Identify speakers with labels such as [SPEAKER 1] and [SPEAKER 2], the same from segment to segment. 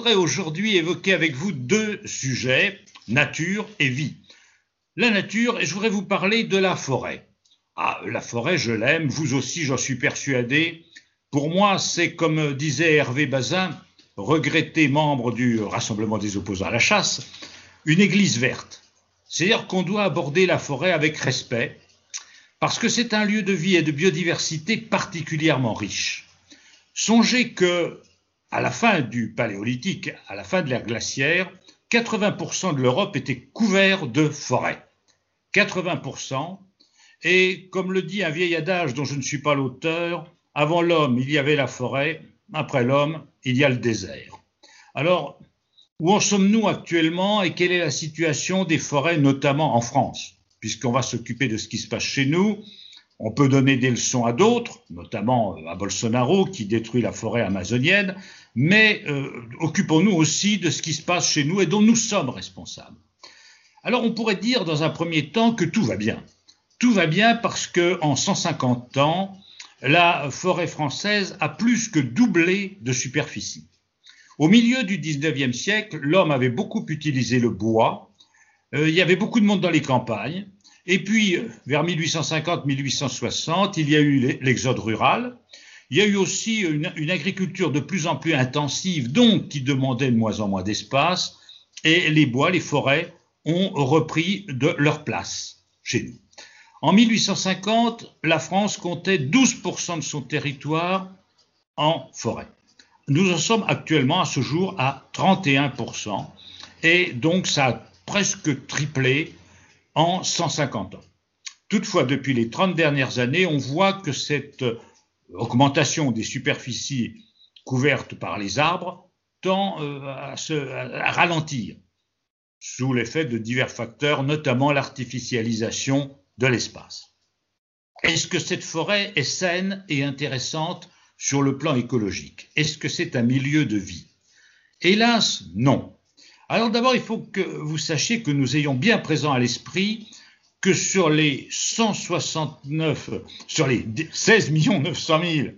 [SPEAKER 1] voudrais aujourd'hui évoquer avec vous deux sujets, nature et vie. La nature, et je voudrais vous parler de la forêt. Ah, la forêt, je l'aime, vous aussi, j'en suis persuadé. Pour moi, c'est comme disait Hervé Bazin, regretté membre du Rassemblement des opposants à la chasse, une église verte. C'est-à-dire qu'on doit aborder la forêt avec respect, parce que c'est un lieu de vie et de biodiversité particulièrement riche. Songez que, à la fin du Paléolithique, à la fin de l'ère glaciaire, 80% de l'Europe était couvert de forêts. 80%. Et comme le dit un vieil adage dont je ne suis pas l'auteur, avant l'homme, il y avait la forêt, après l'homme, il y a le désert. Alors, où en sommes-nous actuellement et quelle est la situation des forêts, notamment en France? Puisqu'on va s'occuper de ce qui se passe chez nous, on peut donner des leçons à d'autres, notamment à Bolsonaro qui détruit la forêt amazonienne, mais euh, occupons-nous aussi de ce qui se passe chez nous et dont nous sommes responsables. Alors on pourrait dire dans un premier temps que tout va bien. Tout va bien parce que en 150 ans, la forêt française a plus que doublé de superficie. Au milieu du 19e siècle, l'homme avait beaucoup utilisé le bois, euh, il y avait beaucoup de monde dans les campagnes, et puis euh, vers 1850-1860, il y a eu l'exode rural, il y a eu aussi une, une, agriculture de plus en plus intensive, donc qui demandait de moins en moins d'espace, et les bois, les forêts ont repris de leur place chez nous. En 1850, la France comptait 12% de son territoire en forêt. Nous en sommes actuellement à ce jour à 31%, et donc ça a presque triplé en 150 ans. Toutefois, depuis les 30 dernières années, on voit que cette augmentation des superficies couvertes par les arbres tend euh, à, se, à ralentir sous l'effet de divers facteurs, notamment l'artificialisation de l'espace. Est-ce que cette forêt est saine et intéressante sur le plan écologique? Est-ce que c'est un milieu de vie? Hélas, non. Alors d'abord, il faut que vous sachiez que nous ayons bien présent à l'esprit que sur les 169, sur les 16 900 000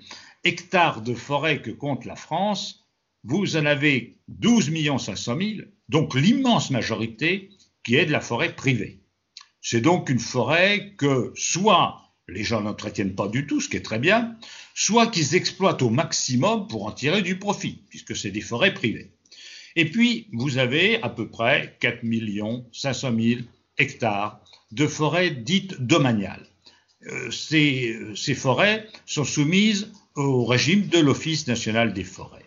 [SPEAKER 1] hectares de forêt que compte la France, vous en avez 12 500 000, donc l'immense majorité qui est de la forêt privée. C'est donc une forêt que soit les gens n'entretiennent pas du tout, ce qui est très bien, soit qu'ils exploitent au maximum pour en tirer du profit, puisque c'est des forêts privées. Et puis, vous avez à peu près 4 500 000 hectares de forêts dites domaniales. Euh, ces, ces forêts sont soumises au régime de l'Office national des forêts.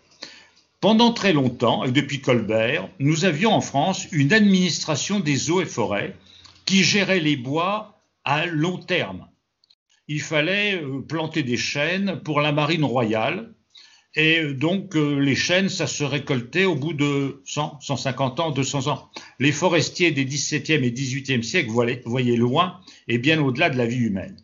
[SPEAKER 1] Pendant très longtemps, et depuis Colbert, nous avions en France une administration des eaux et forêts qui gérait les bois à long terme. Il fallait euh, planter des chênes pour la marine royale. Et donc, euh, les chênes, ça se récoltait au bout de 100, 150 ans, 200 ans. Les forestiers des 17e et 18e siècles voyaient loin et bien au-delà de la vie humaine.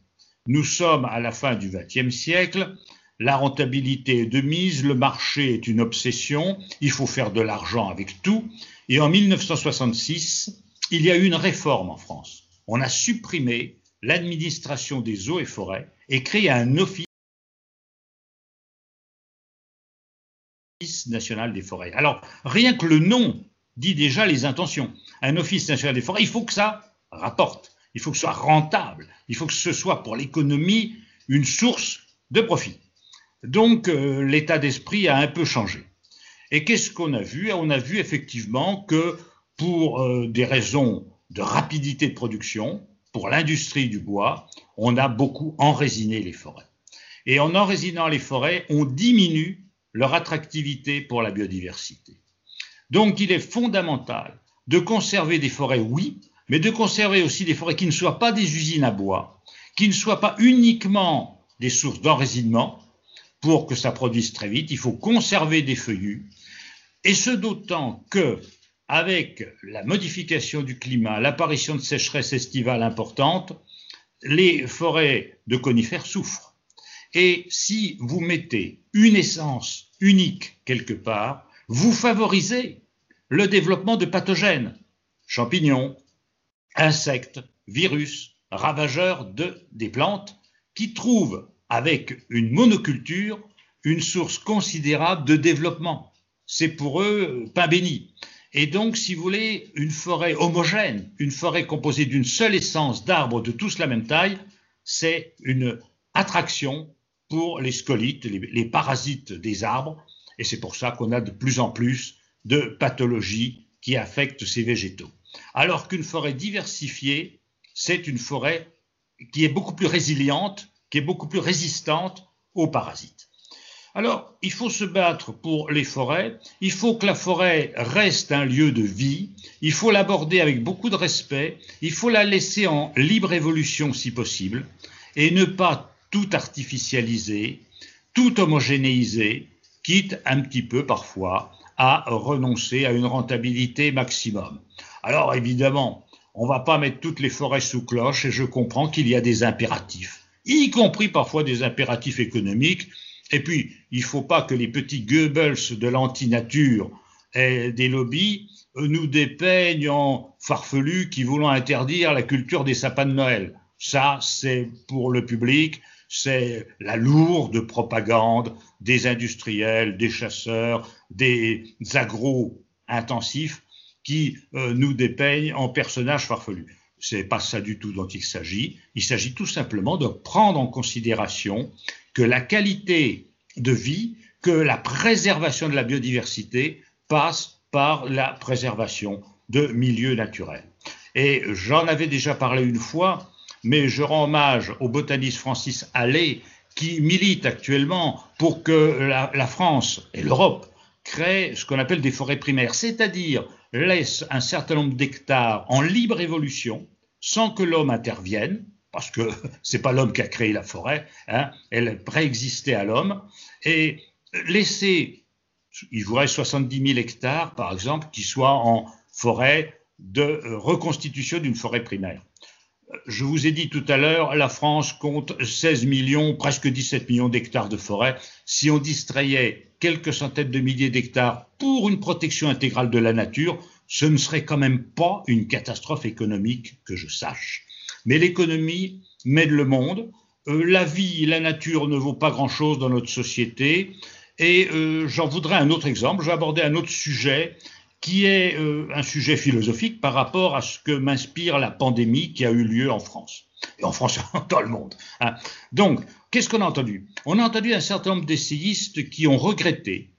[SPEAKER 1] Nous sommes à la fin du 20e siècle. La rentabilité est de mise, le marché est une obsession, il faut faire de l'argent avec tout. Et en 1966, il y a eu une réforme en France. On a supprimé l'administration des eaux et forêts et créé un office national des forêts. Alors, rien que le nom dit déjà les intentions. Un office national des forêts, il faut que ça rapporte, il faut que ce soit rentable, il faut que ce soit pour l'économie une source de profit. Donc, euh, l'état d'esprit a un peu changé. Et qu'est-ce qu'on a vu? On a vu effectivement que pour euh, des raisons de rapidité de production, pour l'industrie du bois, on a beaucoup enrésiné les forêts. Et en enrésinant les forêts, on diminue leur attractivité pour la biodiversité. Donc il est fondamental de conserver des forêts, oui, mais de conserver aussi des forêts qui ne soient pas des usines à bois, qui ne soient pas uniquement des sources d'enrésinement, pour que ça produise très vite. Il faut conserver des feuillus, et ce d'autant que avec la modification du climat, l'apparition de sécheresses estivales importantes, les forêts de conifères souffrent. Et si vous mettez une essence unique quelque part, vous favorisez le développement de pathogènes, champignons, insectes, virus, ravageurs de, des plantes, qui trouvent avec une monoculture une source considérable de développement c'est pour eux pain béni. Et donc, si vous voulez, une forêt homogène, une forêt composée d'une seule essence d'arbres de tous la même taille, c'est une attraction pour les scolites, les, parasites des arbres. Et c'est pour ça qu'on a de plus en plus de pathologies qui affectent ces végétaux. Alors qu'une forêt diversifiée, c'est une forêt qui est beaucoup plus résiliente, qui est beaucoup plus résistante aux parasites. Alors, il faut se battre pour les forêts, il faut que la forêt reste un lieu de vie, il faut l'aborder avec beaucoup de respect, il faut la laisser en libre évolution si possible, et ne pas tout artificialiser, tout homogénéiser, quitte un petit peu parfois à renoncer à une rentabilité maximum. Alors évidemment, on ne va pas mettre toutes les forêts sous cloche et je comprends qu'il y a des impératifs, y compris parfois des impératifs économiques et puis, il ne faut pas que les petits Goebbels de l'anti-nature et des lobbies nous dépeignent en farfelus qui voulons interdire la culture des sapins de Noël. Ça, c'est pour le public, c'est la lourde propagande des industriels, des chasseurs, des agro-intensifs qui euh, nous dépeignent en personnages farfelus. C'est pas ça du tout dont il s'agit. Il s'agit tout simplement de prendre en considération que la qualité de vie, que la préservation de la biodiversité passe par la préservation de milieux naturels. Et j'en avais déjà parlé une fois, mais je rends hommage au botaniste Francis Allais qui milite actuellement pour que la, France et l'Europe créent ce qu'on appelle des forêts primaires, c'est-à-dire laissent un certain nombre d'hectares en libre évolution sans que l'homme intervienne, parce que c'est pas l'homme qui a créé la forêt, hein, elle préexistait à l'homme, et laisser, il vous reste 70 000 hectares, par exemple, qui soient en forêt de euh, reconstitution d'une forêt primaire. Je vous ai dit tout à l'heure, la France compte 16 millions, presque 17 millions d'hectares de forêt. Si on distrayait quelques centaines de milliers d'hectares pour une protection intégrale de la nature, ce ne serait quand même pas une catastrophe économique que je sache. Mais l'économie mène le monde. Euh, la vie, la nature ne vaut pas grand-chose dans notre société. Et euh, j'en voudrais un autre exemple. Je vais aborder un autre sujet qui est euh, un sujet philosophique par rapport à ce que m'inspire la pandémie qui a eu lieu en France. Et en France, dans le monde. Hein. Donc, qu'est-ce qu'on a entendu? On a entendu un certain nombre d'essayistes qui ont regretté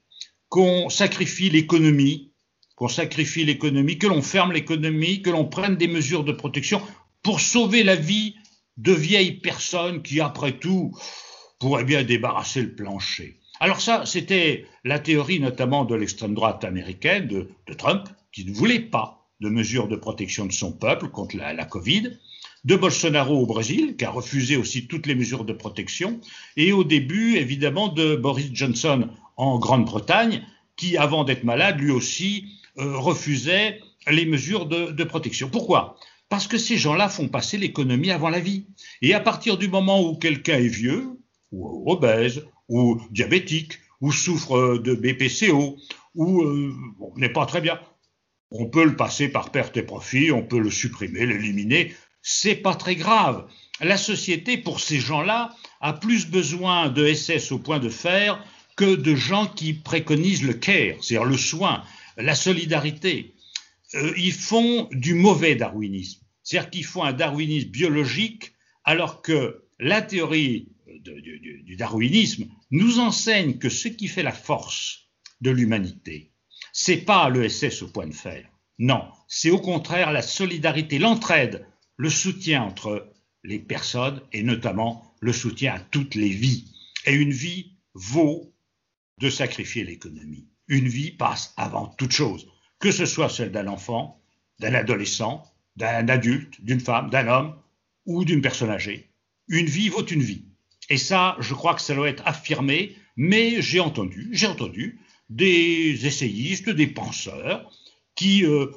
[SPEAKER 1] qu'on sacrifie l'économie, qu'on sacrifie l'économie, que l'on ferme l'économie, que l'on prenne des mesures de protection pour sauver la vie de vieilles personnes qui, après tout, pourraient bien débarrasser le plancher. Alors ça, c'était la théorie notamment de l'extrême droite américaine, de, Trump, qui ne voulait pas de mesures de protection de son peuple contre la, Covid, de Bolsonaro au Brésil, qui a refusé aussi toutes les mesures de protection, et au début, évidemment, de Boris Johnson en Grande-Bretagne, qui, avant d'être malade, lui aussi euh, refusait les mesures de protection. Pourquoi? Parce que ces gens-là font passer l'économie avant la vie. Et à partir du moment où quelqu'un est vieux, ou obèse, ou diabétique, ou souffre de BPCO, ou euh, n'est pas très bien, on peut le passer par perte et profit, on peut le supprimer, l'éliminer. C'est pas très grave. La société, pour ces gens-là, a plus besoin de SS au point de fer que de gens qui préconisent le care, c'est-à-dire le soin, la solidarité. Euh, ils font du mauvais darwinisme. C'est-à-dire qu'il faut un darwinisme biologique, alors que la théorie du, darwinisme nous enseigne que ce qui fait la force de l'humanité, c'est pas le SS au point de fer. Non, c'est au contraire la solidarité, l'entraide, le soutien entre les personnes et notamment le soutien à toutes les vies. Et une vie vaut de sacrifier l'économie. Une vie passe avant toute chose, que ce soit celle d'un enfant, d'un adolescent, d'un adulte, d'une femme, d'un homme ou d'une personne âgée. Une vie vaut une vie. Et ça, je crois que ça doit être affirmé, mais j'ai entendu, j'ai entendu des essayistes, des penseurs qui euh,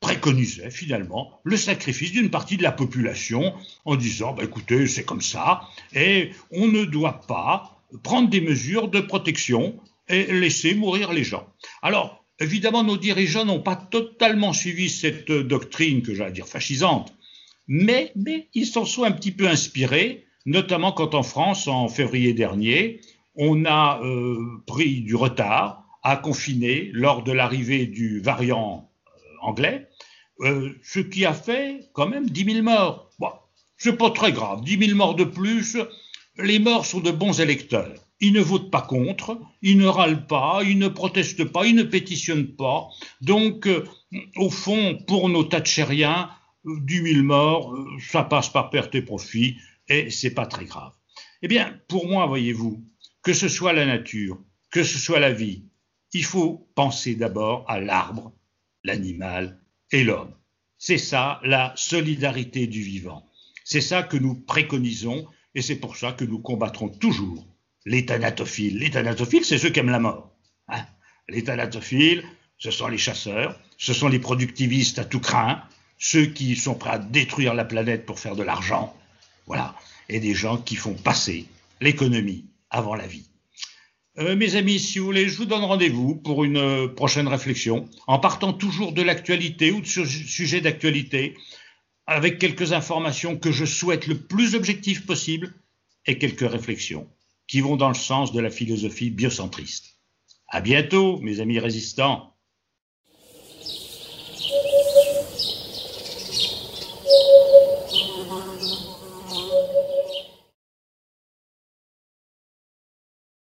[SPEAKER 1] préconisaient finalement le sacrifice d'une partie de la population en disant, bah, écoutez, c'est comme ça, et on ne doit pas prendre des mesures de protection et laisser mourir les gens. Alors, Évidemment, nos dirigeants n'ont pas totalement suivi cette doctrine que j'allais dire fascisante, mais ils s'en sont un petit peu inspirés, notamment quand en France, en février dernier, on a euh, pris du retard a confiné lors de l'arrivée du variant euh, anglais, euh, ce qui a fait quand même 10 000 morts. Bon, c'est pas très grave, 10 000 morts de plus, les morts sont de bons électeurs. Ils ne votent pas contre, ils ne râlent pas, ils ne protestent pas, ils ne pétitionnent pas. Donc, au fond, pour nos Thatchériens, 10 000 morts, ça passe par perte et profit, et c'est pas très grave. Eh bien, pour moi, voyez-vous, que ce soit la nature, que ce soit la vie, il faut penser d'abord à l'arbre, l'animal et l'homme. C'est ça la solidarité du vivant. C'est ça que nous préconisons et c'est pour ça que nous combattrons toujours les thanatophiles. Les thanatophiles, c'est ceux qui aiment la mort. Hein les thanatophiles, ce sont les chasseurs, ce sont les productivistes à tout craint, ceux qui sont prêts à détruire la planète pour faire de l'argent. Voilà. Et des gens qui font passer l'économie avant la vie. Euh, mes amis, si vous voulez, je vous donne rendez-vous pour une euh, prochaine réflexion, en partant toujours de l'actualité ou de ce sujet d'actualité, avec quelques informations que je souhaite le plus objectives possible et quelques réflexions qui vont dans le sens de la philosophie biocentriste. À bientôt, mes amis résistants.